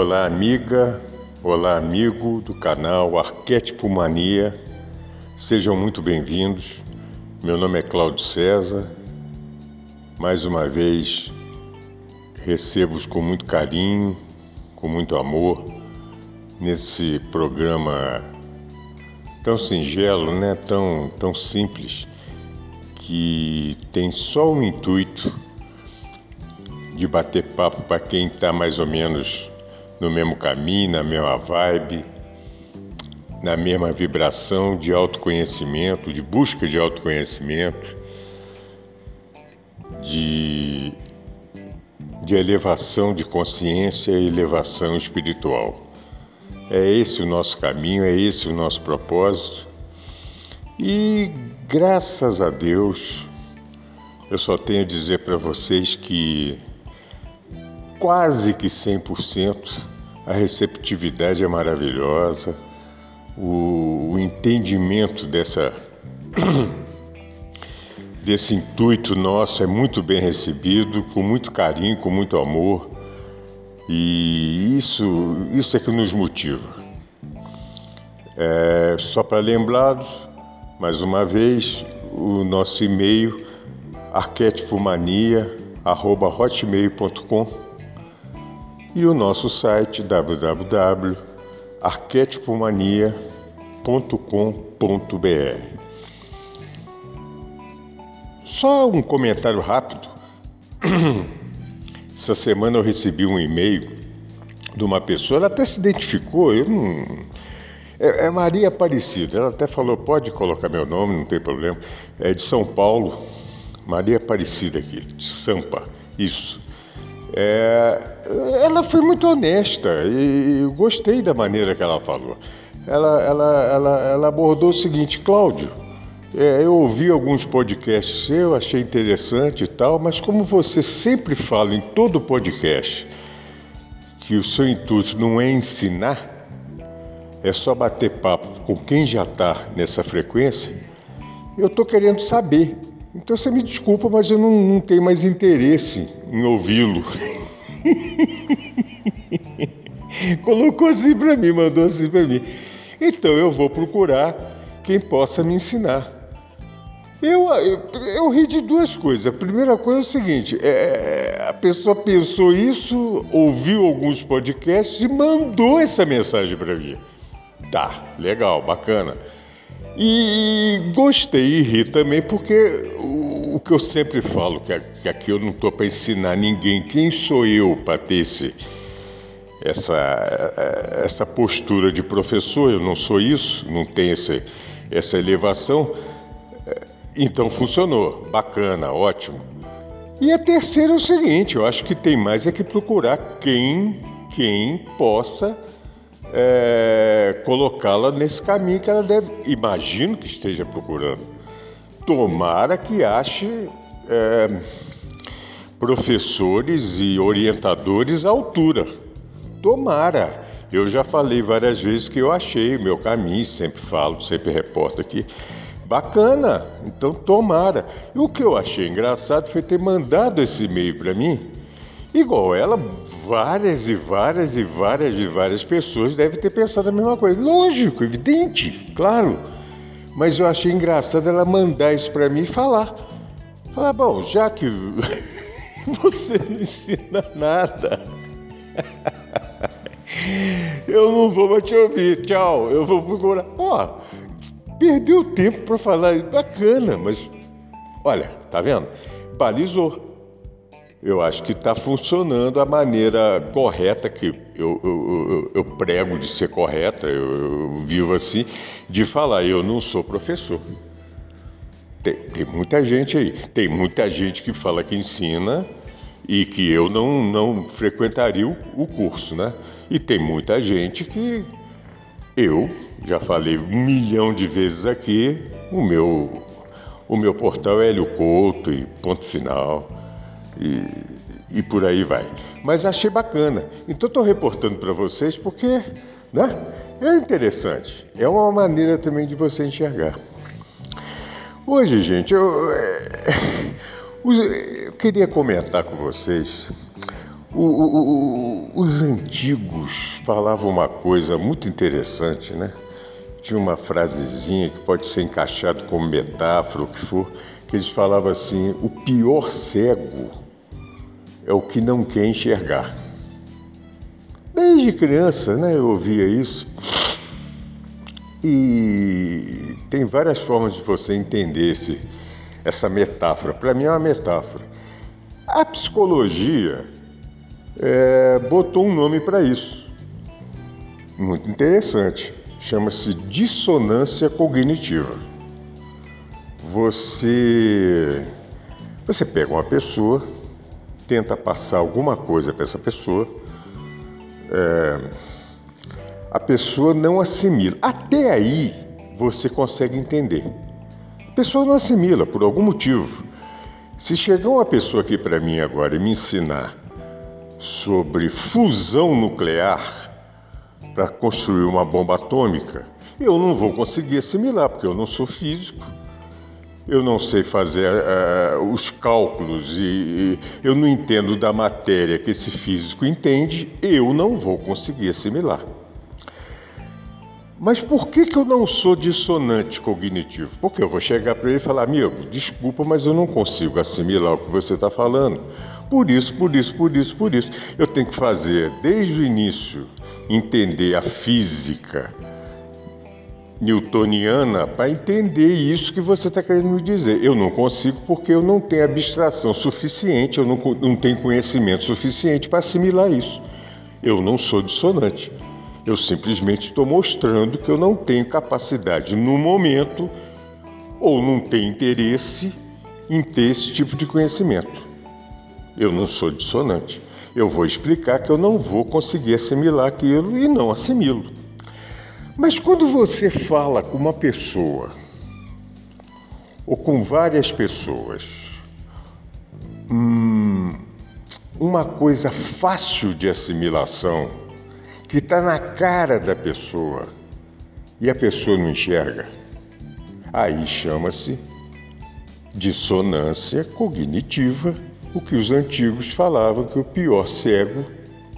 Olá, amiga. Olá, amigo do canal Arquétipo Mania. Sejam muito bem-vindos. Meu nome é Cláudio César. Mais uma vez, recebo-os com muito carinho, com muito amor, nesse programa tão singelo, né? tão, tão simples, que tem só o intuito de bater papo para quem está mais ou menos no mesmo caminho, na mesma vibe, na mesma vibração de autoconhecimento, de busca de autoconhecimento, de, de elevação de consciência e elevação espiritual. É esse o nosso caminho, é esse o nosso propósito. E graças a Deus, eu só tenho a dizer para vocês que quase que 100%. A receptividade é maravilhosa, o, o entendimento dessa, desse intuito nosso é muito bem recebido, com muito carinho, com muito amor, e isso, isso é que nos motiva. É, só para lembrá-los, mais uma vez, o nosso e-mail arquetipomania.hotmail.com e o nosso site www.arquetipomania.com.br. Só um comentário rápido. Essa semana eu recebi um e-mail de uma pessoa, ela até se identificou, eu não. É, é, Maria Aparecida, ela até falou: pode colocar meu nome, não tem problema. É de São Paulo, Maria Aparecida aqui, de Sampa, isso. É, ela foi muito honesta e gostei da maneira que ela falou. Ela, ela, ela, ela abordou o seguinte, Cláudio, é, eu ouvi alguns podcasts seus, achei interessante e tal, mas como você sempre fala em todo podcast que o seu intuito não é ensinar, é só bater papo com quem já está nessa frequência, eu estou querendo saber então você me desculpa, mas eu não, não tenho mais interesse em ouvi-lo. Colocou assim para mim, mandou assim para mim. Então eu vou procurar quem possa me ensinar. Eu, eu, eu, ri de duas coisas. A primeira coisa é o seguinte: é, a pessoa pensou isso, ouviu alguns podcasts e mandou essa mensagem para mim. Tá, legal, bacana. E gostei e ri também, porque o, que eu sempre falo, que, aqui eu não estou para ensinar ninguém, quem sou eu para ter esse, essa, essa postura de professor, eu não sou isso, não tenho esse, essa elevação. Então funcionou, bacana, ótimo. E a terceira é o seguinte, eu acho que tem mais é que procurar quem, quem possa é, colocá-la nesse caminho que ela deve, imagino que esteja procurando. Tomara que ache é, professores e orientadores à altura. Tomara. Eu já falei várias vezes que eu achei o meu caminho, sempre falo, sempre reporto aqui. Bacana, então tomara. E o que eu achei engraçado foi ter mandado esse e-mail para mim Igual ela, várias e várias e várias e várias pessoas devem ter pensado a mesma coisa. Lógico, evidente, claro. Mas eu achei engraçado ela mandar isso para mim e falar. Falar, bom, já que você não ensina nada, eu não vou mais te ouvir. Tchau, eu vou procurar. Ó, perdeu tempo para falar, bacana, mas olha, tá vendo? Balizou eu acho que está funcionando a maneira correta que eu, eu, eu, prego de ser correta, eu, eu, vivo assim, de falar, eu não sou professor. Tem, tem, muita gente aí, tem muita gente que fala que ensina e que eu não, não frequentaria o, o curso, né? E tem muita gente que eu já falei um milhão de vezes aqui, o meu, o meu portal é Hélio Couto e ponto final. E, e por aí vai. Mas achei bacana. Então estou reportando para vocês porque né, é interessante. É uma maneira também de você enxergar. Hoje, gente, eu, é, eu queria comentar com vocês. O, o, o, os antigos falavam uma coisa muito interessante, né? Tinha uma frasezinha que pode ser encaixado como metáfora, o que for, que eles falavam assim: o pior cego é o que não quer enxergar. Desde criança, né, eu ouvia isso. E tem várias formas de você entender esse, essa metáfora. Para mim é uma metáfora. A psicologia é, botou um nome para isso. Muito interessante. Chama-se dissonância cognitiva. Você, você pega uma pessoa, tenta passar alguma coisa para essa pessoa, é, a pessoa não assimila. Até aí você consegue entender. A pessoa não assimila por algum motivo. Se chegar uma pessoa aqui para mim agora e me ensinar sobre fusão nuclear para construir uma bomba atômica, eu não vou conseguir assimilar, porque eu não sou físico, eu não sei fazer uh, os cálculos e, e, eu não entendo da matéria que esse físico entende, eu não vou conseguir assimilar. Mas por que, que eu não sou dissonante cognitivo? Porque eu vou chegar para ele e falar, amigo, desculpa, mas eu não consigo assimilar o que você está falando. Por isso, por isso, por isso, por isso. Eu tenho que fazer, desde o início, entender a física newtoniana para entender isso que você está querendo me dizer. Eu não consigo porque eu não tenho abstração suficiente, eu não, não tenho conhecimento suficiente para assimilar isso. Eu não sou dissonante. Eu simplesmente estou mostrando que eu não tenho capacidade no momento ou não tenho interesse em ter esse tipo de conhecimento. Eu não sou dissonante. Eu vou explicar que eu não vou conseguir assimilar aquilo e não assimilo. Mas quando você fala com uma pessoa ou com várias pessoas, hum, uma coisa fácil de assimilação que está na cara da pessoa e a pessoa não enxerga. Aí chama-se dissonância cognitiva, o que os antigos falavam que o pior cego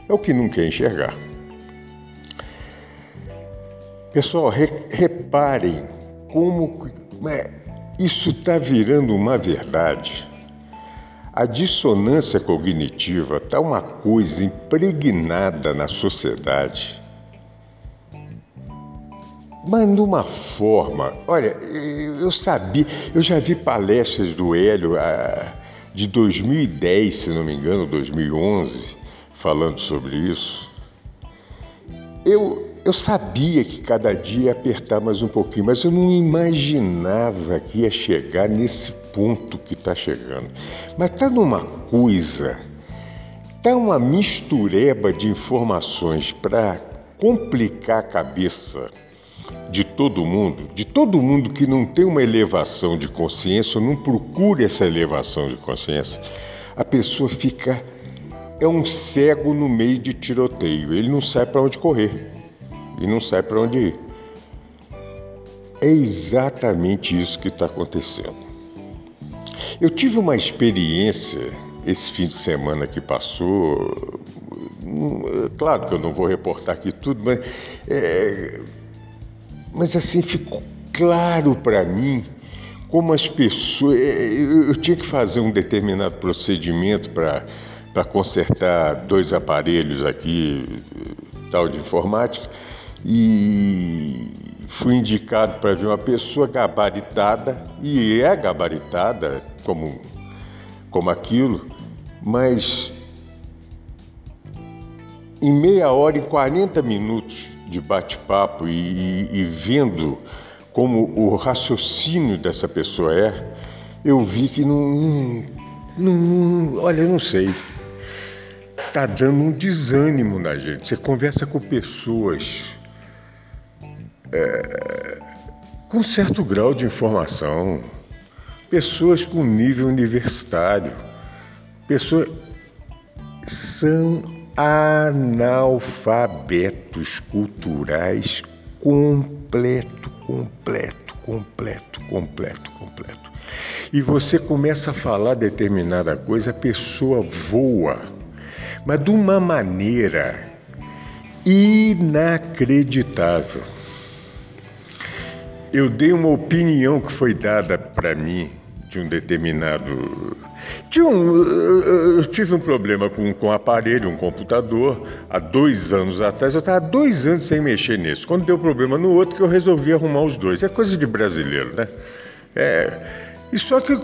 é o que não quer enxergar. Pessoal, re reparem como é, isso está virando uma verdade. A dissonância cognitiva está uma coisa impregnada na sociedade. Mas numa forma, olha, eu sabia, eu já vi palestras do Hélio ah, de 2010, se não me engano, 2011, falando sobre isso. Eu, eu sabia que cada dia ia apertar mais um pouquinho, mas eu não imaginava que ia chegar nesse ponto que está chegando. Mas está numa coisa, está uma mistureba de informações para complicar a cabeça de todo mundo, de todo mundo que não tem uma elevação de consciência, ou não procura essa elevação de consciência, a pessoa fica é um cego no meio de tiroteio, ele não sabe para onde correr e não sabe para onde ir. É exatamente isso que está acontecendo. Eu tive uma experiência esse fim de semana que passou. Claro que eu não vou reportar aqui tudo, mas, é, mas assim ficou claro para mim como as pessoas. É, eu, tinha que fazer um determinado procedimento para consertar dois aparelhos aqui, tal de informática e fui indicado para ver uma pessoa gabaritada, e é gabaritada como, como aquilo, mas em meia hora, em 40 minutos de bate-papo e, e, e vendo como o raciocínio dessa pessoa é, eu vi que não, não, não olha, eu não sei. tá dando um desânimo na gente. Você conversa com pessoas é, com certo grau de informação, pessoas com nível universitário, pessoas são analfabetos culturais completo, completo, completo, completo, completo. E você começa a falar determinada coisa, a pessoa voa, mas de uma maneira inacreditável. Eu dei uma opinião que foi dada para mim de um determinado. De um, eu tive um problema com, com um aparelho, um computador, há dois anos atrás. Eu estava dois anos sem mexer nisso. Quando deu problema no outro, que eu resolvi arrumar os dois. É coisa de brasileiro, né? É, e só que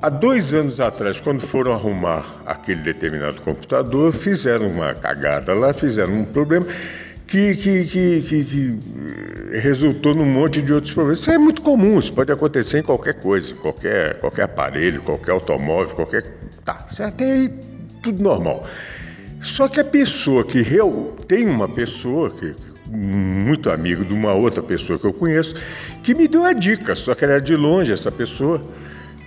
há dois anos atrás, quando foram arrumar aquele determinado computador, fizeram uma cagada lá, fizeram um problema que, que, que, que, resultou num monte de outros problemas. Isso é muito comum, isso pode acontecer em qualquer coisa, qualquer, qualquer aparelho, qualquer automóvel, qualquer. Tá, isso até aí tudo normal. Só que a pessoa que real, tem uma pessoa que muito amigo de uma outra pessoa que eu conheço que me deu a dica, só que era de longe essa pessoa.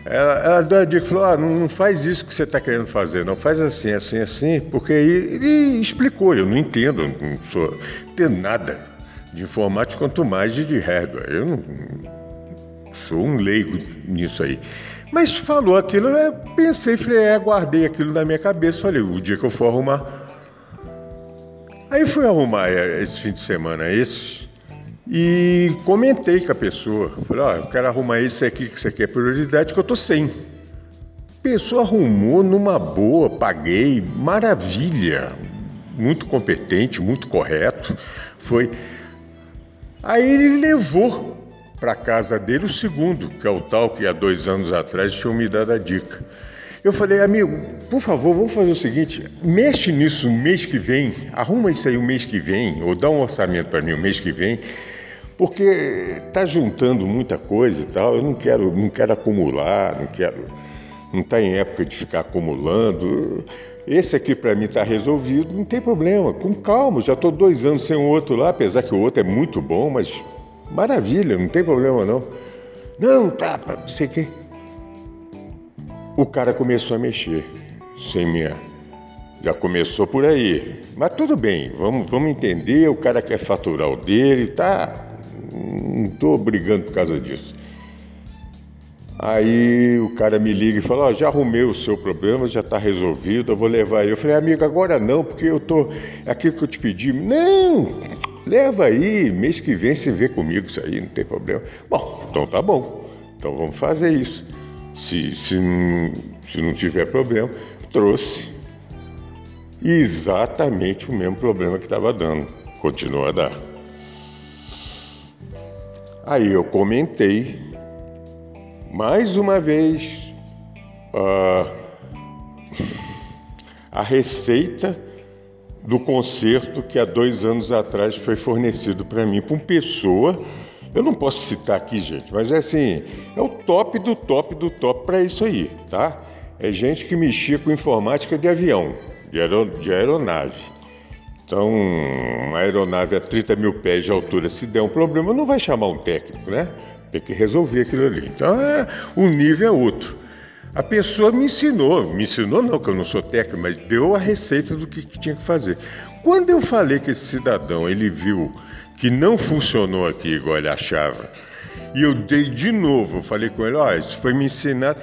Ela, ela dica, falou, ah, não, não faz isso que você está querendo fazer, não faz assim, assim, assim, porque aí ele explicou, eu não entendo, não sou, entendo nada de informática, quanto mais de, de hardware. Eu não, sou um leigo nisso aí. Mas falou aquilo, eu pensei, falei, é, guardei aquilo na minha cabeça, falei, o dia que eu for arrumar. Aí fui arrumar é, esse fim de semana, esse, e comentei com a pessoa. Falei, ó, oh, eu quero arrumar esse aqui que você quer prioridade, que eu tô sem. Pessoa arrumou numa boa, paguei, maravilha. Muito competente, muito correto. Foi. Aí ele levou para casa dele o segundo, que é o tal que há dois anos atrás tinha me dado a dica. Eu falei, amigo, por favor, vamos fazer o seguinte: mexe nisso mês que vem, arruma isso aí o mês que vem, ou dá um orçamento para mim o mês que vem, porque está juntando muita coisa e tal. Eu não quero, não quero acumular, não quero, não está em época de ficar acumulando. Esse aqui para mim está resolvido, não tem problema, com calma. Já estou dois anos sem o outro lá, apesar que o outro é muito bom, mas maravilha, não tem problema não. Não, tá, não sei o quê. O cara começou a mexer sem minha. Já começou por aí. Mas tudo bem, vamos, vamos entender. O cara quer faturar o dele, tá? Não estou brigando por causa disso. Aí o cara me liga e fala: oh, já arrumei o seu problema, já está resolvido, eu vou levar aí. Eu falei: amigo, agora não, porque eu tô. É aquilo que eu te pedi. Não, leva aí, mês que vem você vê comigo isso aí, não tem problema. Bom, então tá bom, então vamos fazer isso. Se, se, se não tiver problema, trouxe exatamente o mesmo problema que estava dando, continua a dar. Aí eu comentei mais uma vez uh, a receita do concerto que há dois anos atrás foi fornecido para mim por uma pessoa. Eu não posso citar aqui, gente, mas é assim, é o top do top do top para isso aí, tá? É gente que mexia com informática de avião, de, de aeronave. Então, uma aeronave a 30 mil pés de altura, se der um problema, não vai chamar um técnico, né? Tem que resolver aquilo ali. Então, é, o nível é outro. A pessoa me ensinou, me ensinou não, que eu não sou técnico, mas deu a receita do que, que tinha que fazer. Quando eu falei que esse cidadão, ele viu que não funcionou aqui igual ele achava, e eu dei de novo, eu falei com ele, ó, oh, isso foi me ensinado.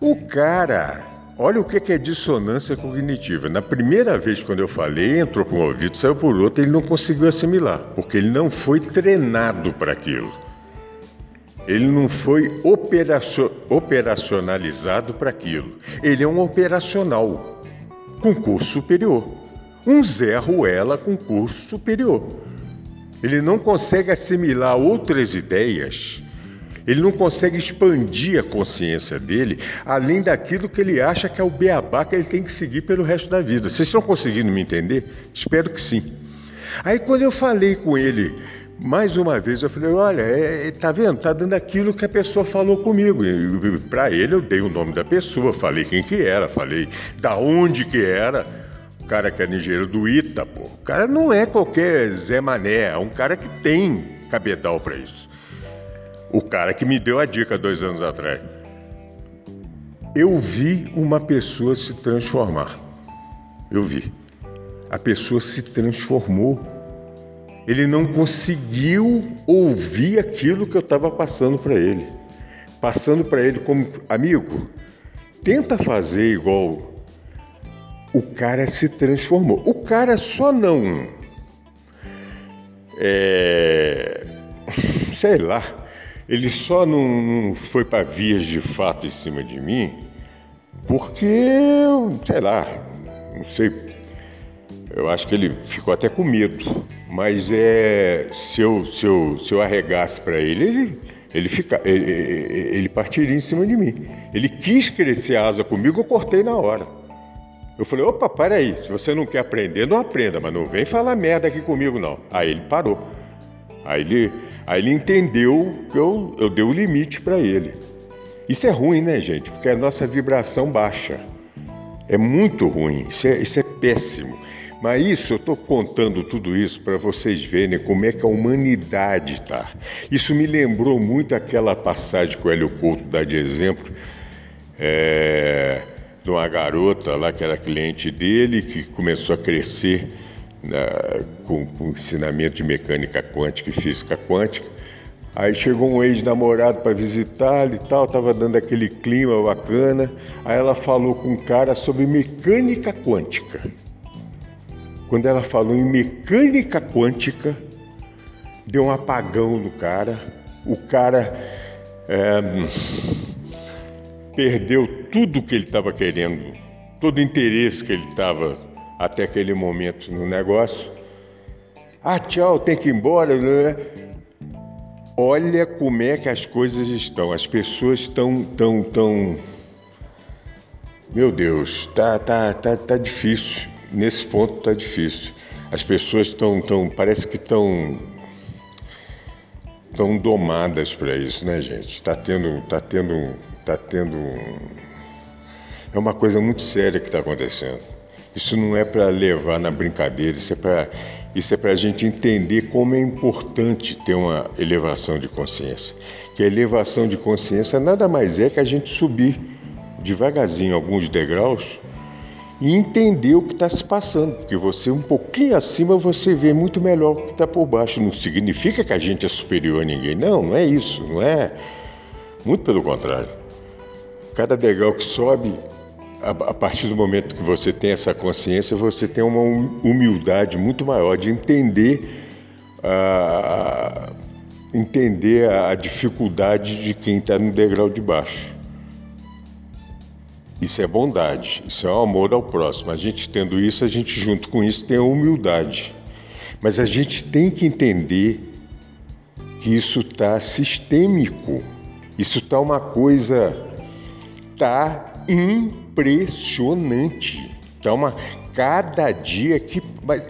O cara Olha o que é dissonância cognitiva. Na primeira vez quando eu falei, entrou por um ouvido, saiu por outro, ele não conseguiu assimilar, porque ele não foi treinado para aquilo. Ele não foi operacionalizado para aquilo. Ele é um operacional com curso superior. Um Zé Ruela com curso superior. Ele não consegue assimilar outras ideias ele não consegue expandir a consciência dele além daquilo que ele acha que é o beabá que ele tem que seguir pelo resto da vida. Vocês estão conseguindo me entender? Espero que sim. Aí quando eu falei com ele mais uma vez eu falei, olha, é, é tá vendo? Tá dando aquilo que a pessoa falou comigo. Para ele eu dei o nome da pessoa, falei quem que era, falei da onde que era. O cara que é engenheiro do Ita, pô. O cara não é qualquer Zé Mané, é um cara que tem cabedal para isso. O cara que me deu a dica dois anos atrás. Eu vi uma pessoa se transformar. Eu vi. A pessoa se transformou ele não conseguiu ouvir aquilo que eu estava passando para ele. Passando para ele como amigo, tenta fazer igual o cara se transformou. O cara só não. É, sei lá, ele só não, não foi para vias de fato em cima de mim porque, sei lá, não sei eu acho que ele ficou até com medo. Mas é, se, eu, se, eu, se eu arregasse para ele, ele, ele, fica, ele, ele partiria em cima de mim. Ele quis crescer a asa comigo, eu cortei na hora. Eu falei, opa, para aí, se você não quer aprender, não aprenda, mas não vem falar merda aqui comigo, não. Aí ele parou. Aí ele, aí ele entendeu que eu, eu dei o limite para ele. Isso é ruim, né, gente? Porque a nossa vibração baixa. É muito ruim, isso é, isso é péssimo. Mas isso, eu estou contando tudo isso para vocês verem como é que a humanidade está. Isso me lembrou muito aquela passagem que o Hélio Couto dá de exemplo, é, de uma garota lá que era cliente dele, que começou a crescer né, com, com ensinamento de mecânica quântica e física quântica. Aí chegou um ex-namorado para visitá-lo e tal, estava dando aquele clima bacana. Aí ela falou com um cara sobre mecânica quântica quando ela falou em mecânica quântica, deu um apagão no cara. O cara é, perdeu tudo que ele estava querendo, todo o interesse que ele estava até aquele momento no negócio. Ah, tchau, tem que ir embora. Né? Olha como é que as coisas estão. As pessoas estão tão tão Meu Deus, tá tá tá tá difícil nesse ponto está difícil. As pessoas estão, tão, parece que estão tão domadas para isso, né, gente? Está tendo, tá tendo, tá tendo, é uma coisa muito séria que está acontecendo. Isso não é para levar na brincadeira, isso é para isso é para a gente entender como é importante ter uma elevação de consciência. Que a elevação de consciência nada mais é que a gente subir devagarzinho alguns degraus e entender o que está se passando, porque você um pouquinho acima você vê muito melhor o que está por baixo. Não significa que a gente é superior a ninguém, não, não é isso, não é. Muito pelo contrário. Cada degrau que sobe, a, partir do momento que você tem essa consciência, você tem uma humildade muito maior de entender a, entender a dificuldade de quem está no degrau de baixo. Isso é bondade, isso é o amor ao próximo. A gente tendo isso, a gente junto com isso tem a humildade. Mas a gente tem que entender que isso está sistêmico. Isso está uma coisa tá impressionante. Uma cada dia que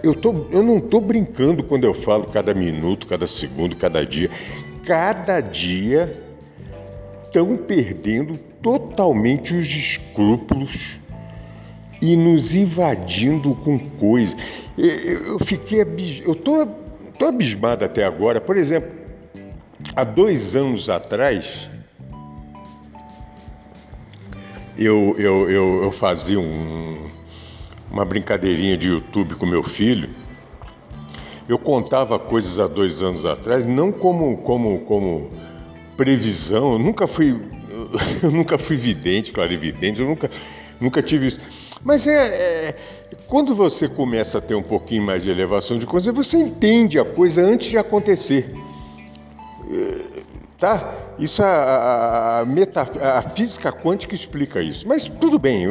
eu tô eu não tô brincando quando eu falo cada minuto, cada segundo, cada dia. Cada dia estão perdendo totalmente os escrúpulos e nos invadindo com coisas. Eu fiquei abis... eu tô, tô abismado até agora. Por exemplo, há dois anos atrás eu, eu, eu, eu fazia um, uma brincadeirinha de YouTube com meu filho. Eu contava coisas há dois anos atrás, não como como como previsão. Eu nunca fui eu nunca fui vidente, clarividente, eu nunca, nunca tive isso. Mas é, é, quando você começa a ter um pouquinho mais de elevação de consciência, você entende a coisa antes de acontecer. É, tá? Isso a, a, a, meta, a física quântica explica isso. Mas tudo bem.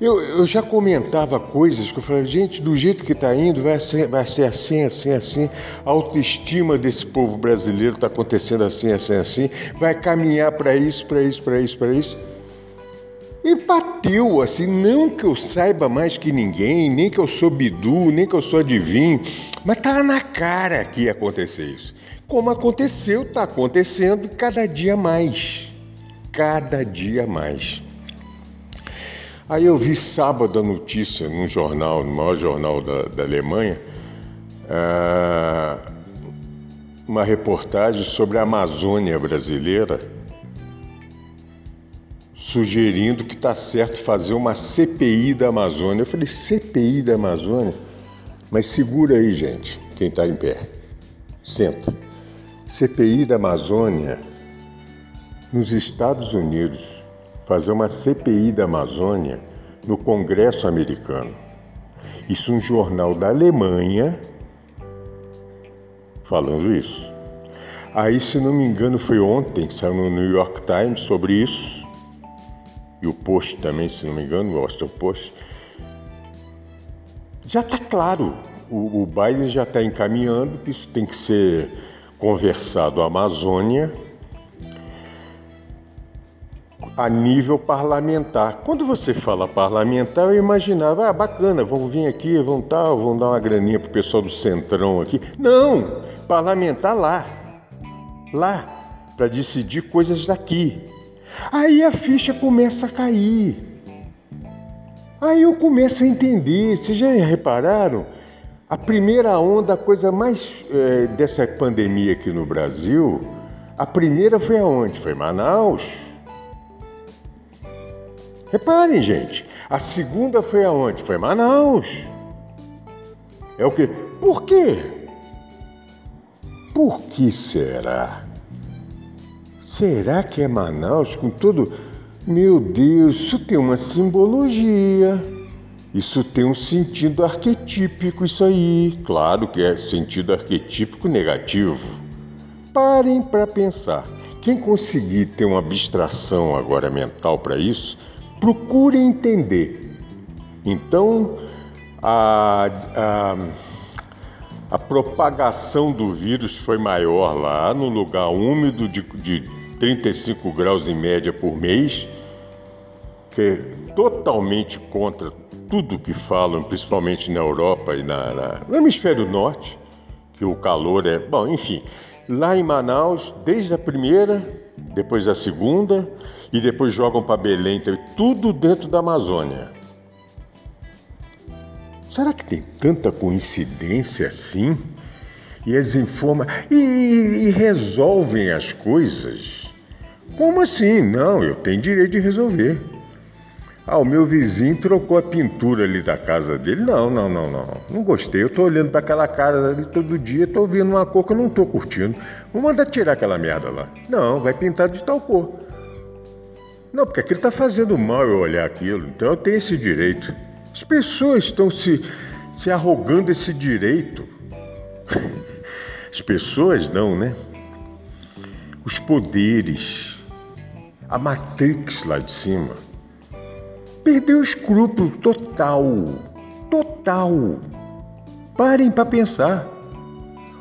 Eu, eu já comentava coisas que eu falei, gente, do jeito que está indo, vai ser, vai ser assim, assim, assim. A autoestima desse povo brasileiro está acontecendo assim, assim, assim. Vai caminhar para isso, para isso, para isso, para isso. E bateu assim, não que eu saiba mais que ninguém, nem que eu sou bidu, nem que eu sou adivinho, mas tá na cara que ia acontecer isso. Como aconteceu, tá acontecendo cada dia mais. Cada dia mais. Aí eu vi sábado a notícia num jornal, no maior jornal da, da Alemanha, uh, uma reportagem sobre a Amazônia brasileira sugerindo que está certo fazer uma CPI da Amazônia. Eu falei, CPI da Amazônia? Mas segura aí, gente, quem está em pé. Senta. CPI da Amazônia nos Estados Unidos. Fazer uma CPI da Amazônia no Congresso americano. Isso um jornal da Alemanha falando isso. Aí, se não me engano, foi ontem, saiu no New York Times sobre isso e o Post também, se não me engano, o Washington Post, já está claro. O, o Biden já está encaminhando que isso tem que ser conversado à Amazônia a nível parlamentar. Quando você fala parlamentar, eu imaginava, ah, bacana, vão vir aqui, vão tal, vão dar uma graninha pro pessoal do Centrão aqui. Não, parlamentar lá, lá, para decidir coisas daqui. Aí a ficha começa a cair. Aí eu começo a entender. Vocês já repararam? A primeira onda, a coisa mais é, dessa pandemia aqui no Brasil, a primeira foi aonde? Foi Manaus. Reparem, gente. A segunda foi aonde? Foi Manaus. É o quê? Por quê? Por que será? Será que é Manaus com tudo? Meu Deus, isso tem uma simbologia. Isso tem um sentido arquetípico, isso aí. Claro que é sentido arquetípico negativo. Parem para pensar. Quem conseguir ter uma abstração agora mental para isso, procure entender. Então, a, a, a propagação do vírus foi maior lá no lugar úmido de, de 35 graus em média por mês, que é totalmente contra tudo que falam, principalmente na Europa e na, na, no hemisfério norte, que o calor é. Bom, enfim, lá em Manaus, desde a primeira, depois a segunda, e depois jogam para Belém, então, tudo dentro da Amazônia. Será que tem tanta coincidência assim? E eles informam e, e resolvem as coisas como assim? Não, eu tenho direito de resolver. Ah, o meu vizinho trocou a pintura ali da casa dele. Não, não, não, não. Não gostei. Eu tô olhando para aquela cara ali todo dia, tô vendo uma cor que eu não tô curtindo. Vou mandar tirar aquela merda lá. Não, vai pintar de tal cor. Não, porque aquilo tá fazendo mal eu olhar aquilo. Então eu tenho esse direito. As pessoas estão se, se arrogando esse direito. As pessoas não, né? Os poderes a Matrix lá de cima. Perdeu o escrúpulo total. Total. Parem para pensar.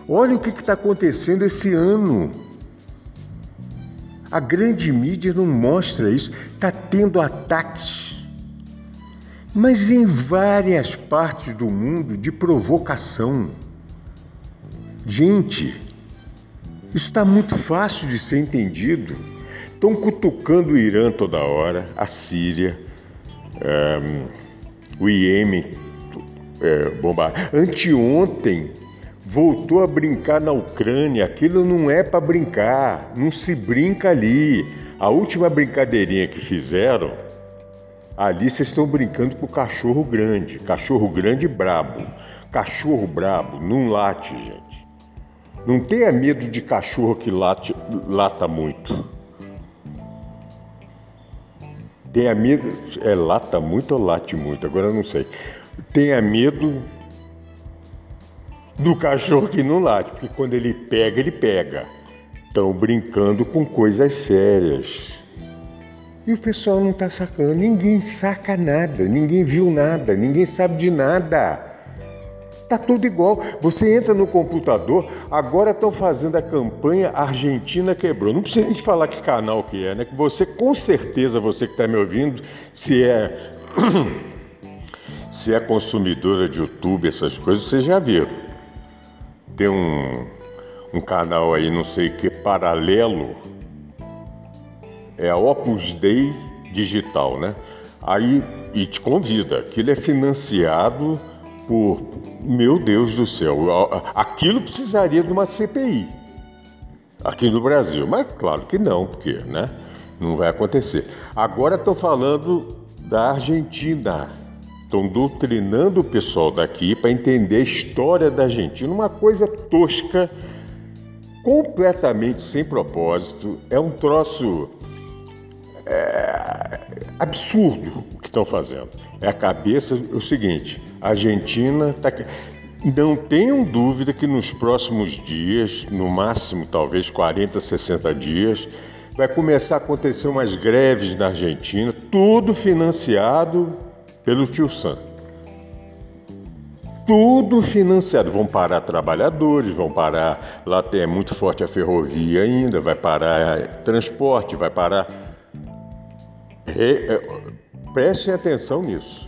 Olha o que está acontecendo esse ano. A grande mídia não mostra isso. Está tendo ataques. Mas em várias partes do mundo de provocação. Gente, isso está muito fácil de ser entendido. Estão cutucando o Irã toda hora, a Síria, um, ehm, o Iêmen, é, bombar. Anteontem voltou a brincar na Ucrânia. Aquilo não é para brincar, não se brinca ali. A última brincadeirinha que fizeram, ali vocês estão brincando com o cachorro grande, cachorro grande brabo. Cachorro brabo não late, gente. Não tenha medo de cachorro que late, lata muito. Tenha medo. É lata muito ou late muito? Agora eu não sei. Tenha medo do cachorro que não late, porque quando ele pega, ele pega. Estão brincando com coisas sérias. E o pessoal não está sacando. Ninguém saca nada, ninguém viu nada, ninguém sabe de nada. Tá tudo igual. Você entra no computador, agora estão fazendo a campanha Argentina quebrou. Não precisa nem falar que canal que é, né? Que você com certeza, você que está me ouvindo, se é se é consumidora de YouTube, essas coisas, vocês já viram. Tem um, um canal aí, não sei que, paralelo, é a Opus Dei Digital, né? Aí, e te convida, aquilo é financiado meu Deus do céu, aquilo precisaria de uma CPI aqui no Brasil, mas claro que não, porque, né? Não vai acontecer. Agora estou falando da Argentina. Estão doutrinando o pessoal daqui para entender a história da Argentina, uma coisa tosca, completamente sem propósito. É um troço é, absurdo estão fazendo. É a cabeça, é o seguinte, a Argentina está... Não tenham dúvida que nos próximos dias, no máximo talvez 40, 60 dias, vai começar a acontecer umas greves na Argentina, tudo financiado pelo tio Sam. Tudo financiado. Vão parar trabalhadores, vão parar. Lá é muito forte a ferrovia ainda, vai parar transporte, vai parar. Prestem atenção nisso.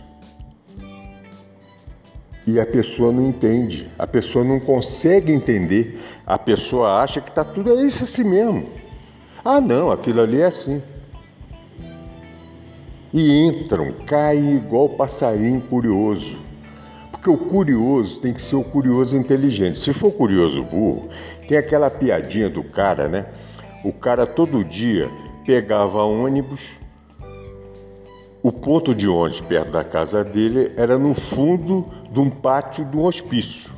E a pessoa não entende, a pessoa não consegue entender, a pessoa acha que está tudo é isso assim mesmo. Ah, não, aquilo ali é assim. E entram, caem igual passarinho curioso. Porque o curioso tem que ser o curioso inteligente. Se for curioso burro, tem aquela piadinha do cara, né? O cara todo dia pegava ônibus, o ponto de ônibus perto da casa dele era no fundo de um pátio de um hospício.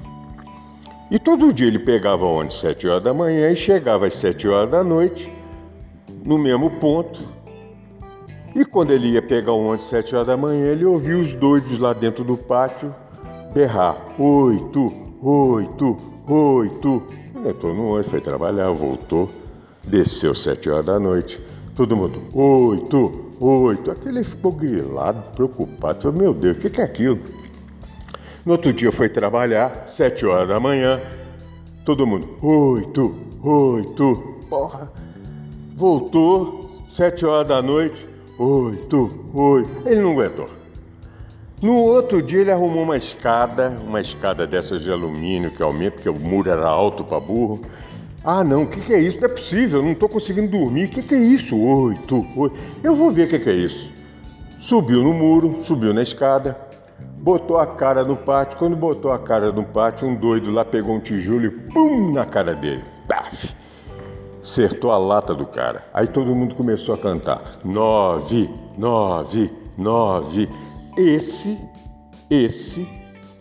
E todo dia ele pegava ônibus às 7 horas da manhã e chegava às 7 horas da noite no mesmo ponto. E quando ele ia pegar o ônibus às 7 horas da manhã, ele ouvia os doidos lá dentro do pátio berrar: Oito, oito, oito. Ele entrou no ônibus, foi trabalhar, voltou, desceu às 7 horas da noite. Todo mundo: Oito, oito. Aquele ficou grilado, preocupado. Falei, meu Deus, o que, que é aquilo? No outro dia foi trabalhar, sete horas da manhã, todo mundo, oito, oito, porra. Voltou, sete horas da noite, oito, oito. Ele não aguentou. No outro dia ele arrumou uma escada, uma escada dessas de alumínio que aumenta, porque o muro era alto para burro. Ah, não, o que, que, é isso? Não é possível, eu não estou conseguindo dormir. O que, que, é isso? Oito, oito. Eu vou ver o que, que é isso. Subiu no muro, subiu na escada, botou a cara no pátio. Quando botou a cara no pátio, um doido lá pegou um tijolo e pum na cara dele. Paf! Acertou a lata do cara. Aí todo mundo começou a cantar: nove, nove, nove. Esse, esse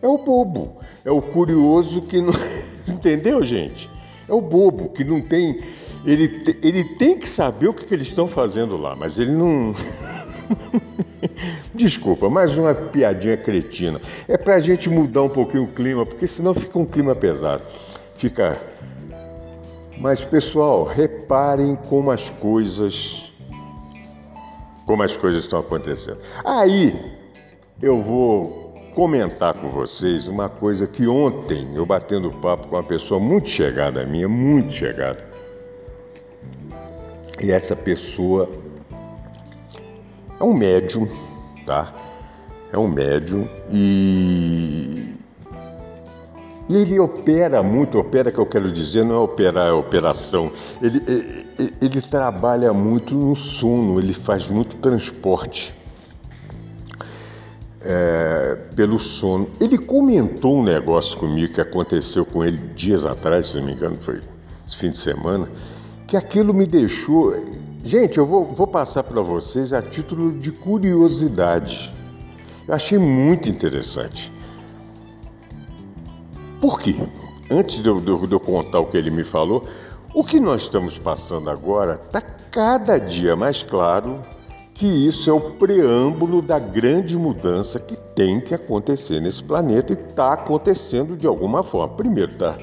é o bobo, é o curioso que não. Entendeu, gente? É o bobo que não tem. Ele, ele tem que saber o que, que eles estão fazendo lá, mas ele não. Desculpa, mais uma piadinha cretina. É pra gente mudar um pouquinho o clima, porque senão fica um clima pesado. Fica. Mas pessoal, reparem como as coisas. Como as coisas estão acontecendo. Aí eu vou comentar com vocês uma coisa que ontem eu batendo papo com uma pessoa muito chegada minha, muito chegada. E essa pessoa é um médium, tá? É um médium e e ele opera muito, opera que eu quero dizer, não é operar, é operação. Ele, ele, ele trabalha muito no sono, ele faz muito transporte é, pelo sono. Ele comentou um negócio comigo que aconteceu com ele dias atrás, se não me engano, foi esse fim de semana, que aquilo me deixou. Gente, eu vou, vou passar para vocês a título de curiosidade. Eu achei muito interessante. Por quê? Antes de eu, de eu contar o que ele me falou, o que nós estamos passando agora está cada dia mais claro que isso é o preâmbulo da grande mudança que tem que acontecer nesse planeta e está acontecendo de alguma forma. Primeiro, está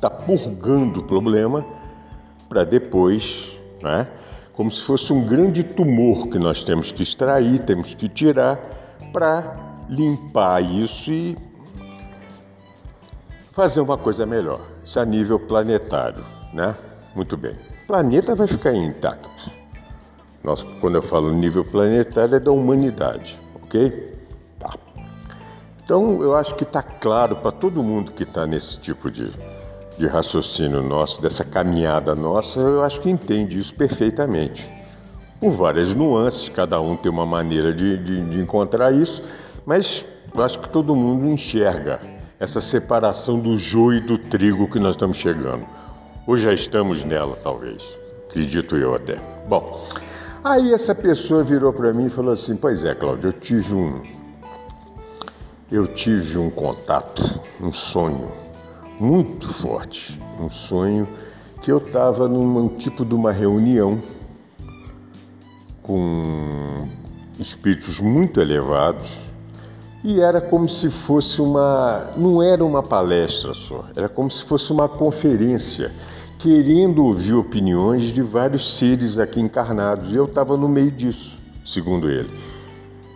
tá purgando o problema para depois, né, como se fosse um grande tumor que nós temos que extrair, temos que tirar para limpar isso e fazer uma coisa melhor. Isso a nível planetário, né? Muito bem. O planeta vai ficar intacto. Nós, quando eu falo nível planetário, é da humanidade, ok? Tá. Então, eu acho que está claro para todo mundo que está nesse tipo de, de raciocínio nosso, dessa caminhada nossa, eu acho que entende isso perfeitamente. Por várias nuances, cada um tem uma maneira de, de, de encontrar isso, mas eu acho que todo mundo enxerga essa separação do joio e do trigo que nós estamos chegando. Ou já estamos nela, talvez. Acredito eu até. Bom, aí essa pessoa virou para mim e falou assim: Pois é, Cláudio, eu tive um. Eu tive um contato, um sonho muito forte. Um sonho que eu estava num tipo de uma reunião com espíritos muito elevados e era como se fosse uma. não era uma palestra só, era como se fosse uma conferência, querendo ouvir opiniões de vários seres aqui encarnados. E eu estava no meio disso, segundo ele.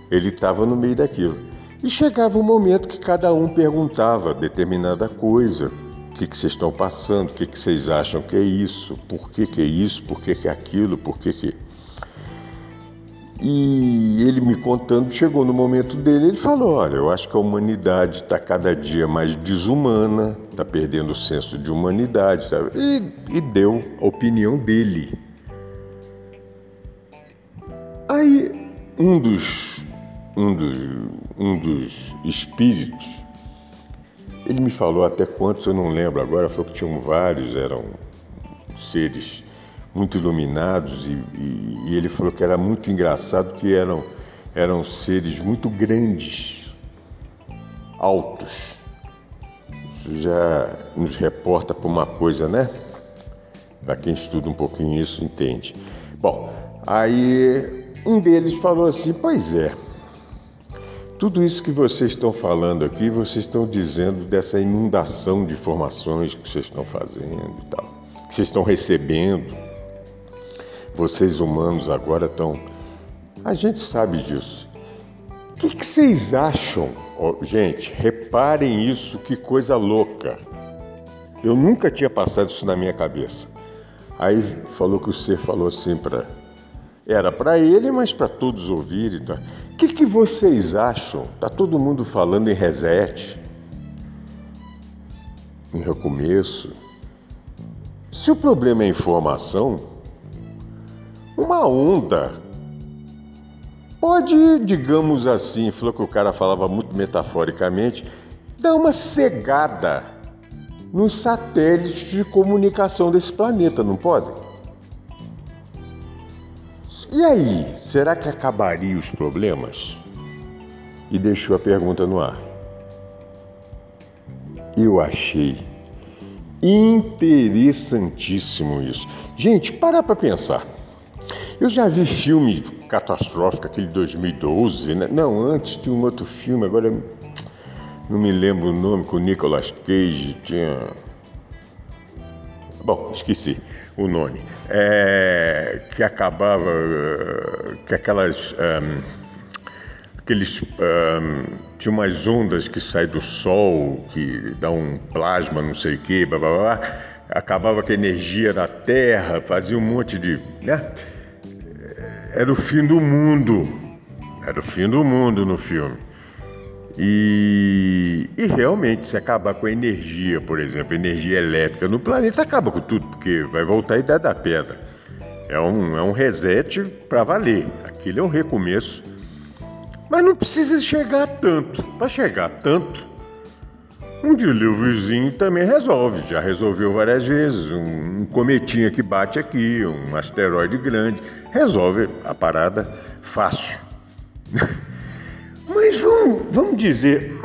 Ele estava no meio daquilo. E chegava um momento que cada um perguntava determinada coisa. O que, que vocês estão passando? O que, que vocês acham que é isso? Por que, que é isso? Por que, que é aquilo? Por que que. E ele me contando, chegou no momento dele, ele falou: Olha, eu acho que a humanidade está cada dia mais desumana, está perdendo o senso de humanidade, sabe? E, e deu a opinião dele. Aí, um dos, um dos, um dos espíritos, ele me falou até quantos, eu não lembro agora, falou que tinham vários, eram seres muito iluminados e, e, e, ele falou que era muito engraçado que eram, eram seres muito grandes, altos. Isso já nos reporta para uma coisa, né? Para quem estuda um pouquinho isso entende. Bom, aí um deles falou assim: Pois é, tudo isso que vocês estão falando aqui, vocês estão dizendo dessa inundação de informações que vocês estão fazendo e tal, que vocês estão recebendo. Vocês humanos agora estão. A gente sabe disso. O que, que vocês acham? Oh, gente, reparem isso, que coisa louca. Eu nunca tinha passado isso na minha cabeça. Aí falou que o ser falou assim para. Era para ele, mas para todos ouvirem. Tá? O que, que vocês acham? Tá todo mundo falando em reset, em recomeço. Se o problema é informação, uma onda. Pode, digamos assim, falou que o cara falava muito metaforicamente, dar uma cegada nos satélites de comunicação desse planeta, não pode? E aí, será que acabaria os problemas? E deixou a pergunta no ar. Eu achei interessantíssimo isso. Gente, para para pensar. Eu já vi filme catastrófico, aquele 2012, né? não, antes tinha um outro filme, agora não me lembro o nome, com o Nicolas Cage, tinha. Bom, esqueci o nome. É, que acabava. que aquelas. Um, aqueles. Um, tinha umas ondas que saem do sol, que dá um plasma, não sei o quê, blá, blá, blá, acabava com a energia da Terra, fazia um monte de. Né? Era o fim do mundo. Era o fim do mundo no filme. E, e, realmente, se acabar com a energia, por exemplo, energia elétrica no planeta, acaba com tudo, porque vai voltar a idade da pedra. É um, é um reset para valer. Aquilo é um recomeço. Mas não precisa chegar tanto. Para chegar tanto, um dilúviozinho também resolve, já resolveu várias vezes. Um, cometinha que bate aqui, um asteroide grande, resolve a parada fácil. Mas vamos, vamos dizer,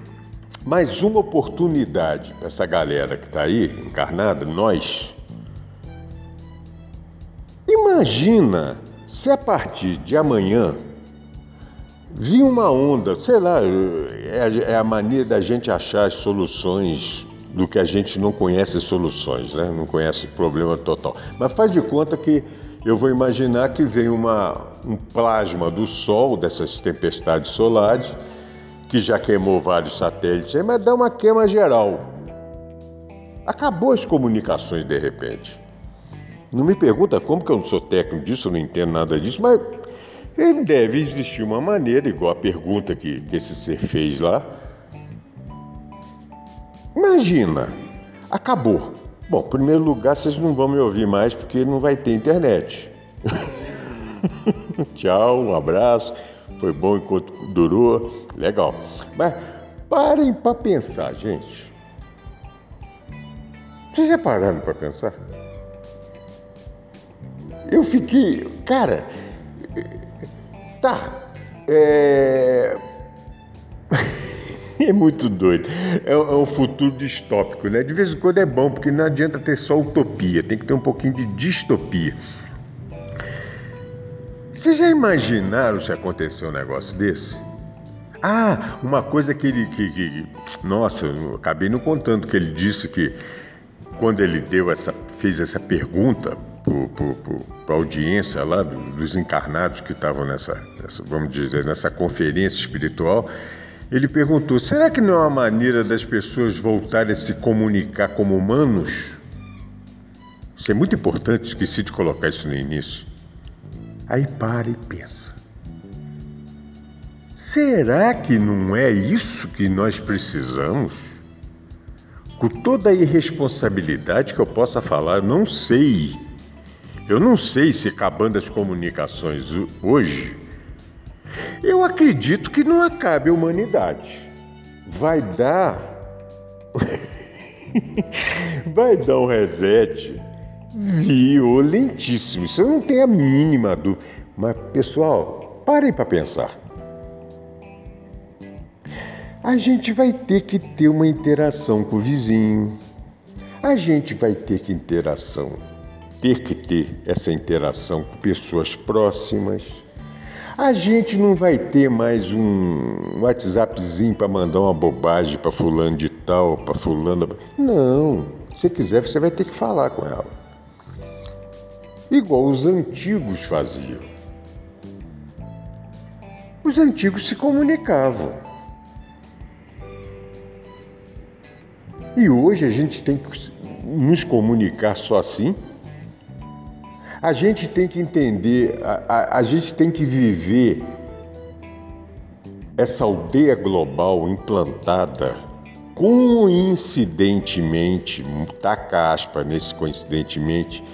mais uma oportunidade para essa galera que está aí, encarnada, nós. Imagina se a partir de amanhã Vi uma onda, sei lá, é, é, a mania da gente achar as soluções do que a gente não conhece soluções, né? não conhece problema total. Mas faz de conta que eu vou imaginar que vem uma, um plasma do Sol, dessas tempestades solares, que já queimou vários satélites, mas dá uma queima geral. Acabou as comunicações de repente. Não me pergunta como que eu não sou técnico disso, eu não entendo nada disso, mas deve existir uma maneira, igual a pergunta que, que esse ser fez lá. Imagina, acabou. Bom, em primeiro lugar, vocês não vão me ouvir mais porque não vai ter internet. Tchau, um abraço. Foi bom enquanto durou. Legal. Mas parem para pensar, gente. Vocês já pararam para pensar? Eu fiquei. Cara. Tá. É. é muito doido. É, é, um futuro distópico, né? De vez em quando é bom, porque não adianta ter só utopia, tem que ter um pouquinho de distopia. Vocês já imaginaram se aconteceu um negócio desse? Ah, uma coisa que ele. Que, que, nossa, eu acabei não contando que ele disse que quando ele deu essa, fez essa pergunta para a audiência lá dos encarnados que estavam nessa, nessa, vamos dizer, nessa conferência espiritual, ele perguntou: será que não é uma maneira das pessoas voltarem a se comunicar como humanos? Isso é muito importante, esqueci de colocar isso no início. Aí para e pensa. Será que não é isso que nós precisamos? Com toda a irresponsabilidade que eu possa falar, não sei. Eu não sei se acabando as comunicações hoje, eu acredito que não acabe a humanidade. Vai dar. Vai dar um reset violentíssimo. Isso eu não tenho a mínima dúvida. Mas, pessoal, parem para pensar. A gente vai ter que ter uma interação com o vizinho. A gente vai ter que interação, ter que ter essa interação com pessoas próximas. A gente não vai ter mais um WhatsAppzinho para mandar uma bobagem para fulano de tal, para fulano. Não. Se quiser, você vai ter que falar com ela. Igual os antigos faziam. Os antigos se comunicavam. E hoje a gente tem que nos comunicar só assim? A gente tem que entender, a, a, a gente tem que viver essa aldeia global implantada coincidentemente, taca aspa nesse coincidentemente,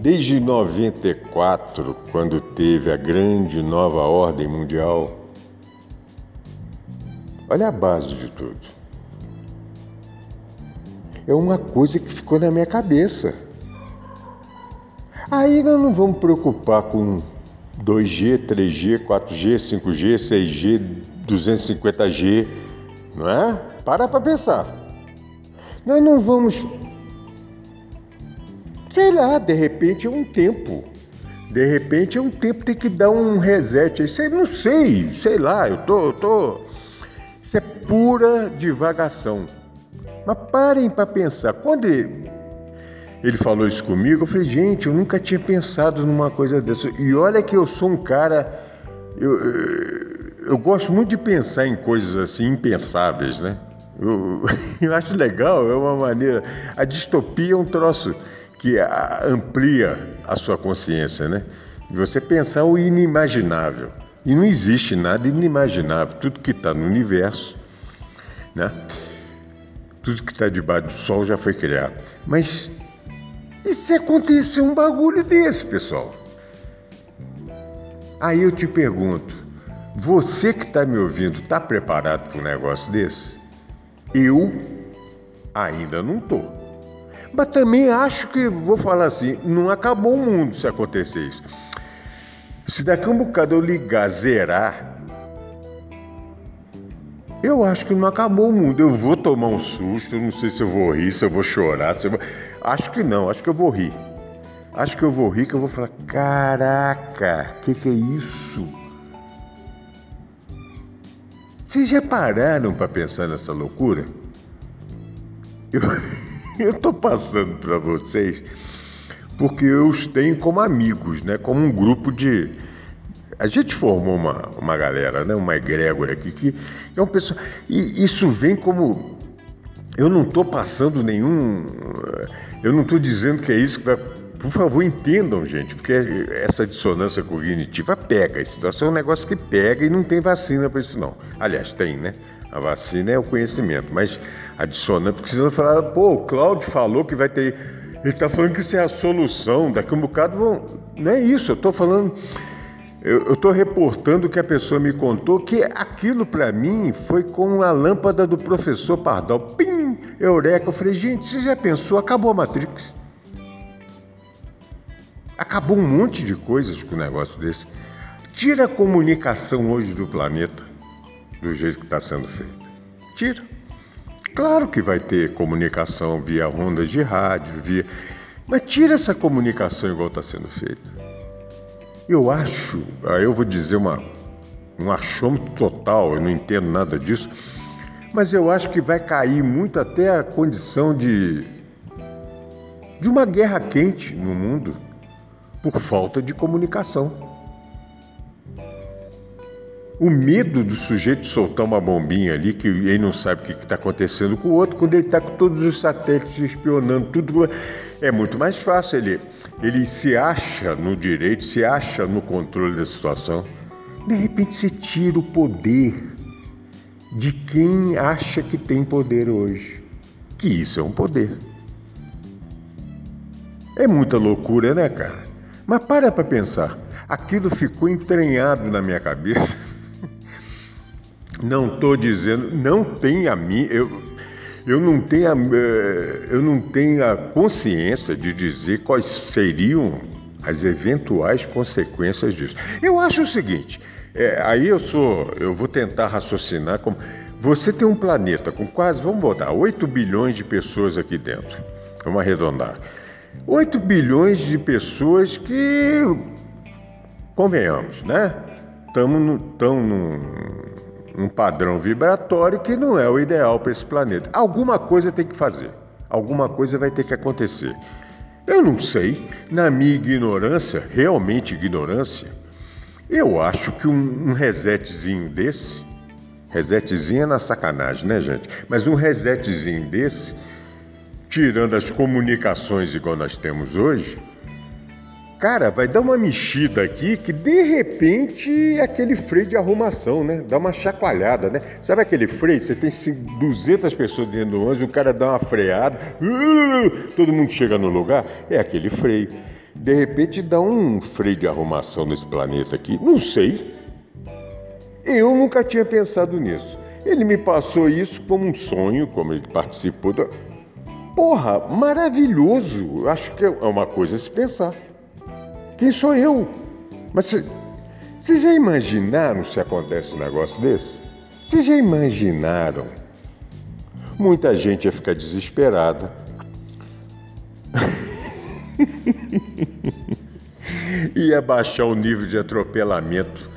desde 94, quando teve a grande nova ordem mundial. Olha a base de tudo. É uma coisa que ficou na minha cabeça. Aí nós não vamos preocupar com 2G, 3G, 4G, 5G, 6G, 250G, não é? Para para pensar. Nós não vamos. Sei lá, de repente é um tempo. De repente é um tempo, tem que dar um reset. Isso aí não sei, sei lá, eu tô, eu tô. Isso é pura divagação. Mas parem para pensar. Quando ele falou isso comigo, eu falei, gente, eu nunca tinha pensado numa coisa dessa. E olha que eu sou um cara. Eu, eu gosto muito de pensar em coisas assim impensáveis, né? Eu, eu acho legal, é uma maneira. A distopia é um troço que amplia a sua consciência, né? Você pensar o inimaginável. E não existe nada inimaginável. Tudo que está no universo, né? Tudo que está debaixo do sol já foi criado. Mas e se acontecer um bagulho desse, pessoal? Aí eu te pergunto: você que está me ouvindo, está preparado para um negócio desse? Eu ainda não estou. Mas também acho que, vou falar assim, não acabou o mundo se acontecer isso. Se daqui a um bocado eu ligar, zerar, eu acho que não acabou o mundo. Eu vou tomar um susto, eu não sei se eu vou rir, se eu vou chorar, se eu vou... Acho que não, acho que eu vou rir. Acho que eu vou rir, que eu vou falar: caraca, o que, que é isso? Vocês já pararam para pensar nessa loucura? Eu, tô passando para vocês porque eu os tenho como amigos, né? Como um grupo de, a gente formou uma, uma galera, né? uma egrégora aqui, que é um pessoal. E isso vem como. eu não estou passando nenhum. Eu não estou dizendo que é isso que vai. Por favor, entendam, gente, porque essa dissonância cognitiva pega. A situação é um negócio que pega e não tem vacina para isso, não. Aliás, tem, né? A vacina é o conhecimento, mas a dissonância, porque senão falar, pô, o Cláudio falou que vai ter. Ele está falando que isso é a solução, daqui um bocado vão. Não é isso, eu estou falando. Eu estou reportando o que a pessoa me contou, que aquilo para mim foi como a lâmpada do professor Pardal. Pim! Eureka! Eu falei, gente, você já pensou? Acabou a Matrix. Acabou um monte de coisas com um negócio desse. Tira a comunicação hoje do planeta do jeito que está sendo feita. Tira. Claro que vai ter comunicação via ondas de rádio, via. Mas tira essa comunicação igual está sendo feita. Eu acho, aí eu vou dizer uma, um achômetro total, eu não entendo nada disso, mas eu acho que vai cair muito até a condição de, de uma guerra quente no mundo por falta de comunicação. O medo do sujeito soltar uma bombinha ali, que ele não sabe o que está acontecendo com o outro, quando ele está com todos os satélites espionando tudo, é muito mais fácil. Ele, ele se acha no direito, se acha no controle da situação. De repente você tira o poder de quem acha que tem poder hoje. Que isso é um poder. É muita loucura, né, cara? Mas para para pensar. Aquilo ficou entranhado na minha cabeça. Não estou dizendo, não tem a mim, eu, eu não tenho, a, eh, eu não tenho a consciência de dizer quais seriam as eventuais consequências disso. Eu acho o seguinte, é, aí eu sou, eu vou tentar raciocinar como você tem um planeta com quase, vamos botar, 8 bilhões de pessoas aqui dentro. Vamos arredondar. 8 bilhões de pessoas que, convenhamos, né? Estamos num, um padrão vibratório que não é o ideal para esse planeta. Alguma coisa tem que fazer, alguma coisa vai ter que acontecer. Eu não sei, na minha ignorância, realmente ignorância, eu acho que um, um resetzinho desse, resetzinho é na sacanagem, né, gente? Mas um resetzinho desse, tirando as comunicações igual nós temos hoje, Cara, vai dar uma mexida aqui que de repente aquele freio de arrumação, né? Dá uma chacoalhada, né? Sabe aquele freio? Você tem 200 pessoas dentro do ônibus, o cara dá uma freada, todo mundo chega no lugar. É aquele freio. De repente dá um freio de arrumação nesse planeta aqui. Não sei. Eu nunca tinha pensado nisso. Ele me passou isso como um sonho, como ele participou. Do... Porra, maravilhoso. Acho que é uma coisa a se pensar. Quem sou eu? Mas vocês já imaginaram se acontece um negócio desse? Vocês já imaginaram? Muita gente ia ficar desesperada. ia baixar o nível de atropelamento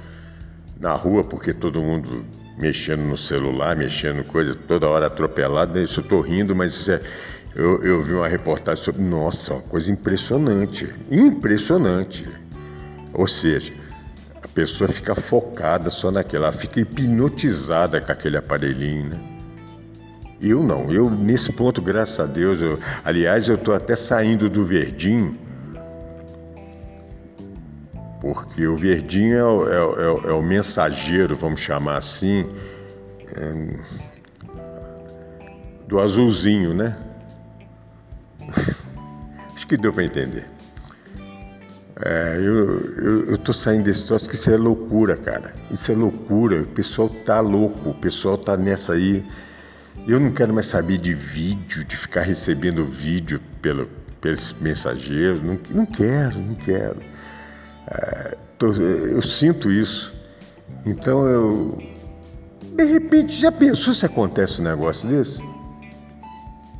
na rua, porque todo mundo mexendo no celular, mexendo coisa, toda hora atropelado. Isso eu tô rindo, mas isso é, eu, eu vi uma reportagem sobre. Nossa, uma coisa impressionante. Impressionante. Ou seja, a pessoa fica focada só naquela, ela fica hipnotizada com aquele aparelhinho, né? Eu não, eu nesse ponto, graças a Deus, eu, aliás, eu estou até saindo do verdinho, porque o verdinho é o, é, é, é o mensageiro, vamos chamar assim, é, do azulzinho, né? Que deu para entender. É, eu, estou saindo desse troço que isso é loucura, cara. Isso é loucura. O pessoal tá louco, o pessoal tá nessa aí. Eu não quero mais saber de vídeo, de ficar recebendo vídeo pelo, pelos mensageiros. Não, não quero, não quero. É, tô, eu sinto isso. Então eu. De repente, já pensou se acontece um negócio desse?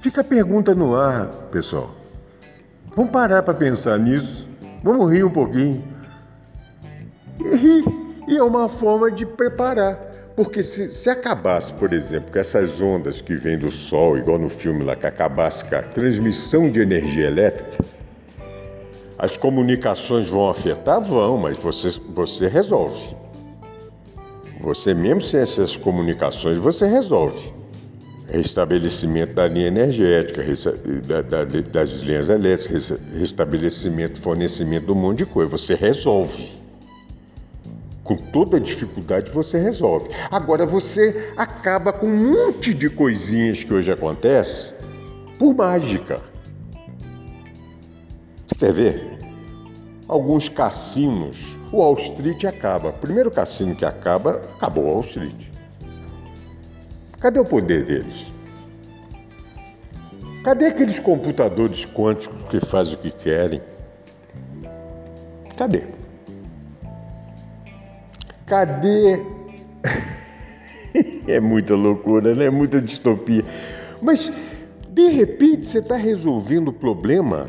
Fica a pergunta no ar, pessoal. Vamos parar para pensar nisso. Vamos rir um pouquinho. E rir. E é uma forma de preparar. Porque se, se acabasse, por exemplo, com essas ondas que vêm do Sol, igual no filme lá, que acabasse com a transmissão de energia elétrica, as comunicações vão afetar? Vão, mas você, você resolve. Você mesmo sem essas comunicações, você resolve restabelecimento da linha energética, das linhas elétricas, restabelecimento, fornecimento de um monte de coisa. Você resolve. Com toda dificuldade você resolve. Agora você acaba com um monte de coisinhas que hoje acontece por mágica. Você quer ver? Alguns cassinos, o Wall Street acaba. Primeiro cassino que acaba, acabou o Wall Street. Cadê o poder deles? Cadê aqueles computadores quânticos que fazem o que querem? Cadê? Cadê? é muita loucura, né? É muita distopia. Mas, de repente, você está resolvendo o problema.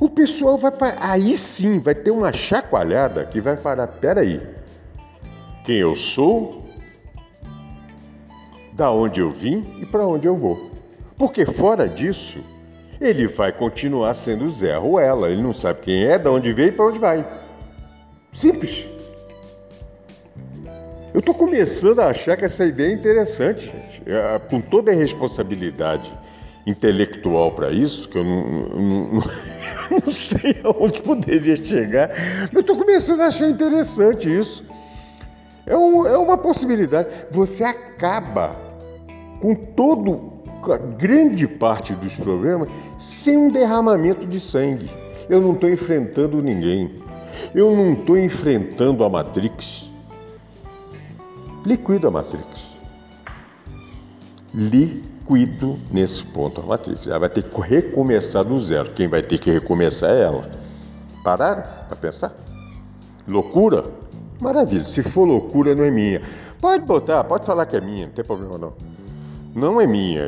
O pessoal vai para. Aí sim, vai ter uma chacoalhada que vai parar. Peraí. Quem eu sou, da onde eu vim e para onde eu vou. Porque fora disso, ele vai continuar sendo Zé ou ela. Ele não sabe quem é, da onde veio e para onde vai. Simples. Eu estou começando a achar que essa ideia é interessante, gente. É, com toda a responsabilidade intelectual para isso, que eu não, não, não, não sei aonde poderia chegar, mas eu estou começando a achar interessante isso. É, um, é uma possibilidade. Você acaba com todo grande parte dos problemas sem um derramamento de sangue. Eu não estou enfrentando ninguém. Eu não estou enfrentando a Matrix. Liquido a Matrix. Liquido nesse ponto a Matrix. Ela vai ter que recomeçar do zero. Quem vai ter que recomeçar é ela. Pararam para pensar? Loucura? Maravilha. Se for loucura, não é minha. Pode botar, pode falar que é minha, não tem problema não não é minha.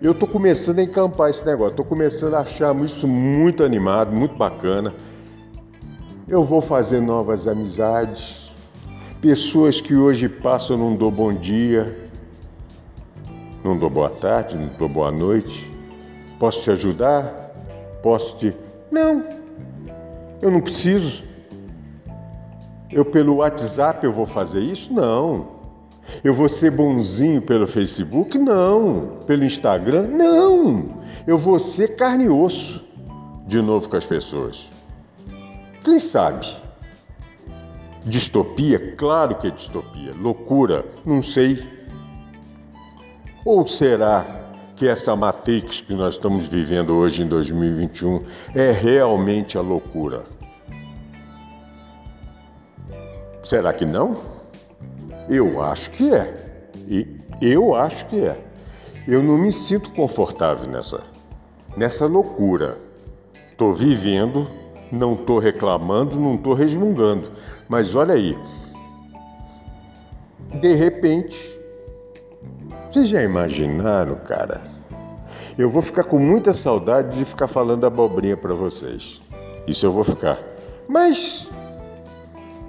Eu estou começando a encampar esse negócio, estou começando a achar isso muito animado, muito bacana. Eu vou fazer novas amizades, pessoas que hoje passam não dou bom dia, não dou boa tarde, não dou boa noite. Posso te ajudar? Posso te. Não, eu não preciso. Eu pelo WhatsApp eu vou fazer isso? Não. Eu vou ser bonzinho pelo Facebook? Não. Pelo Instagram? Não. Eu vou ser carne e osso de novo com as pessoas. Quem sabe? Distopia? Claro que é distopia. Loucura? Não sei. Ou será que essa Matrix que nós estamos vivendo hoje em 2021 é realmente a loucura? Será que não? Eu acho que é. E eu acho que é. Eu não me sinto confortável nessa nessa loucura. Tô vivendo, não tô reclamando, não tô resmungando. Mas olha aí. De repente, vocês já imaginaram, cara? Eu vou ficar com muita saudade de ficar falando abobrinha para vocês. Isso eu vou ficar. Mas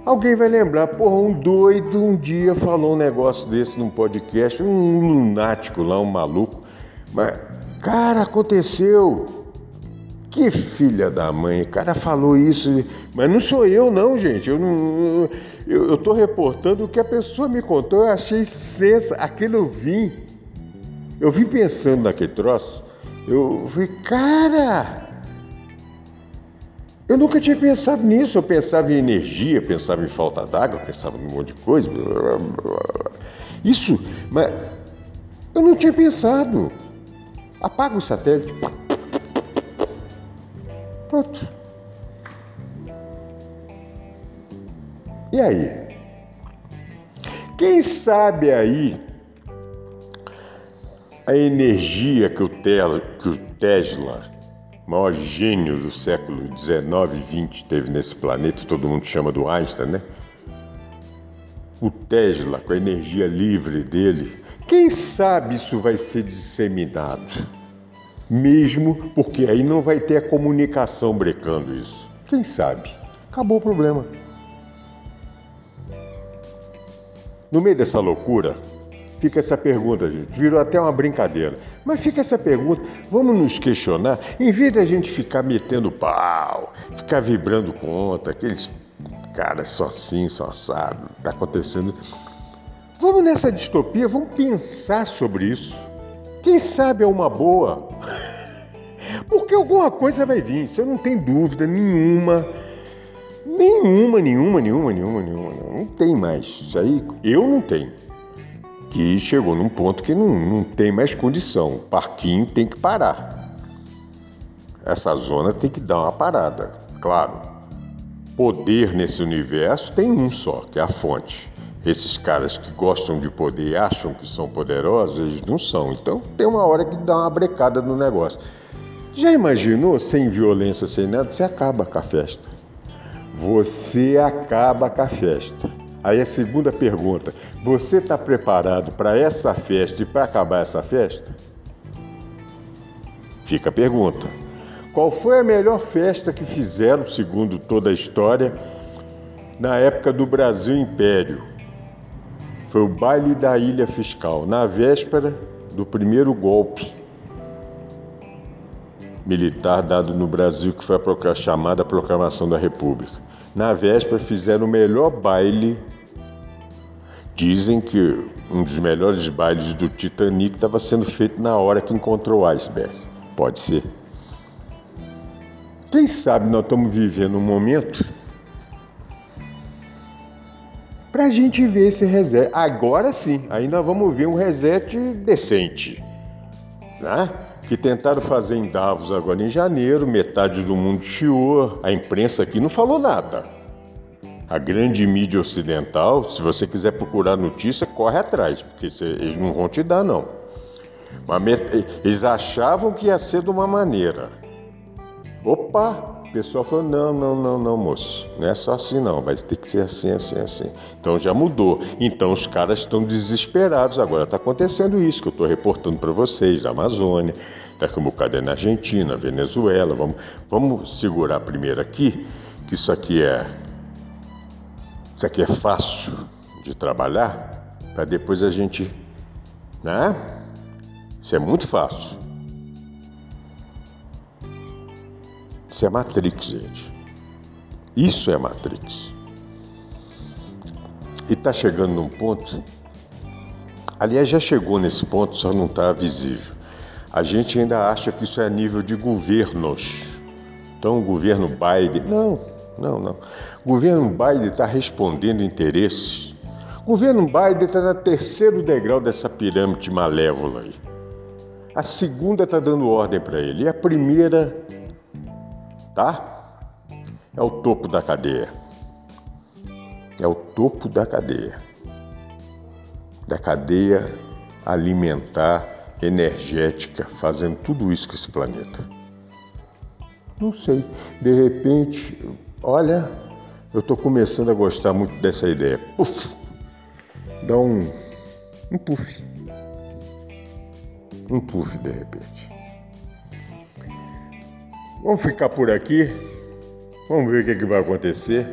Alguém vai lembrar, porra, um doido um dia falou um negócio desse num podcast, um lunático lá, um maluco. Mas, cara, aconteceu. Que filha da mãe, o cara falou isso, mas não sou eu não, gente. Eu não, eu, eu tô reportando o que a pessoa me contou. Eu achei sensa, aquilo eu vim, eu vim pensando naquele troço. Eu falei, cara, eu nunca tinha pensado nisso. Eu pensava em energia, pensava em falta d'água, pensava em um monte de coisa. Isso, mas eu não tinha pensado. Apaga o satélite. Pronto. E aí? Quem sabe aí a energia que o, que o Tesla maior gênio do século 19 e 20 teve nesse planeta, todo mundo chama do Einstein, né? O Tesla, com a energia livre dele, quem sabe isso vai ser disseminado? Mesmo porque aí não vai ter a comunicação brecando isso. Quem sabe? Acabou o problema. No meio dessa loucura, Fica essa pergunta, gente. Virou até uma brincadeira. Mas fica essa pergunta. Vamos nos questionar. Em vez de a gente ficar metendo pau, ficar vibrando contra, aqueles caras só assim, só assado, tá acontecendo. Vamos nessa distopia, vamos pensar sobre isso. Quem sabe é uma boa. Porque alguma coisa vai vir, isso eu não tenho dúvida nenhuma. Nenhuma, nenhuma, nenhuma, nenhuma, nenhuma. Não tem mais. Isso aí eu não tenho. Que chegou num ponto que não, não tem mais condição. O parquinho tem que parar. Essa zona tem que dar uma parada. Claro, poder nesse universo tem um só, que é a fonte. Esses caras que gostam de poder e acham que são poderosos, eles não são. Então tem uma hora que dá uma brecada no negócio. Já imaginou sem violência, sem nada? Você acaba com a festa. Você acaba com a festa. Aí a segunda pergunta: você está preparado para essa festa e para acabar essa festa? Fica a pergunta. Qual foi a melhor festa que fizeram, segundo toda a história, na época do Brasil Império? Foi o baile da Ilha Fiscal, na véspera do primeiro golpe militar dado no Brasil, que foi a chamada Proclamação da República. Na véspera fizeram o melhor baile. Dizem que um dos melhores bailes do Titanic estava sendo feito na hora que encontrou o iceberg. Pode ser. Quem sabe nós estamos vivendo um momento para a gente ver esse reset. Agora sim, aí nós vamos ver um reset decente. Né? Que tentaram fazer em Davos agora em janeiro, metade do mundo chiou, a imprensa aqui não falou nada. A grande mídia ocidental, se você quiser procurar notícia, corre atrás, porque eles não vão te dar, não. Mas eles achavam que ia ser de uma maneira. Opa, o pessoal falou: não, não, não, não, moço, não é só assim não, vai ter que ser assim, assim, assim. Então já mudou. Então os caras estão desesperados. Agora está acontecendo isso que eu estou reportando para vocês, da Amazônia, daqui a um bocado é na Argentina, Venezuela. Vamos, vamos segurar primeiro aqui, que isso aqui é. Isso aqui é fácil de trabalhar, para depois a gente. Né? Isso é muito fácil. Isso é Matrix, gente. Isso é Matrix. E está chegando num ponto. Aliás, já chegou nesse ponto, só não está visível. A gente ainda acha que isso é a nível de governos. Então, o governo Biden. Não, não, não. O governo Biden está respondendo interesses. O governo Biden está no terceiro degrau dessa pirâmide malévola aí. A segunda está dando ordem para ele. E a primeira tá? É o topo da cadeia. É o topo da cadeia. Da cadeia alimentar, energética, fazendo tudo isso com esse planeta. Não sei, de repente, olha, eu estou começando a gostar muito dessa ideia. Puf! Dá um, um puff. Um puff de repente. Vamos ficar por aqui. Vamos ver o que, é que vai acontecer.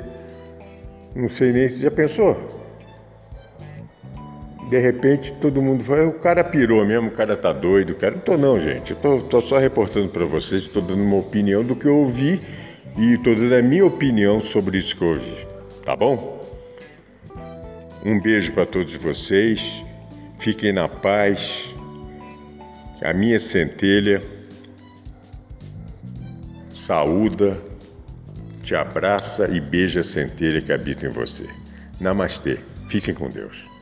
Não sei nem se já pensou. De repente todo mundo fala, o cara pirou mesmo, o cara tá doido, cara. Não tô não, gente. Eu tô, tô só reportando para vocês, estou dando uma opinião do que eu ouvi e dando a minha opinião sobre isso que eu ouvi. Tá bom? Um beijo para todos vocês. Fiquem na paz. A minha centelha saúda, te abraça e beija a centelha que habita em você. Namastê. Fiquem com Deus.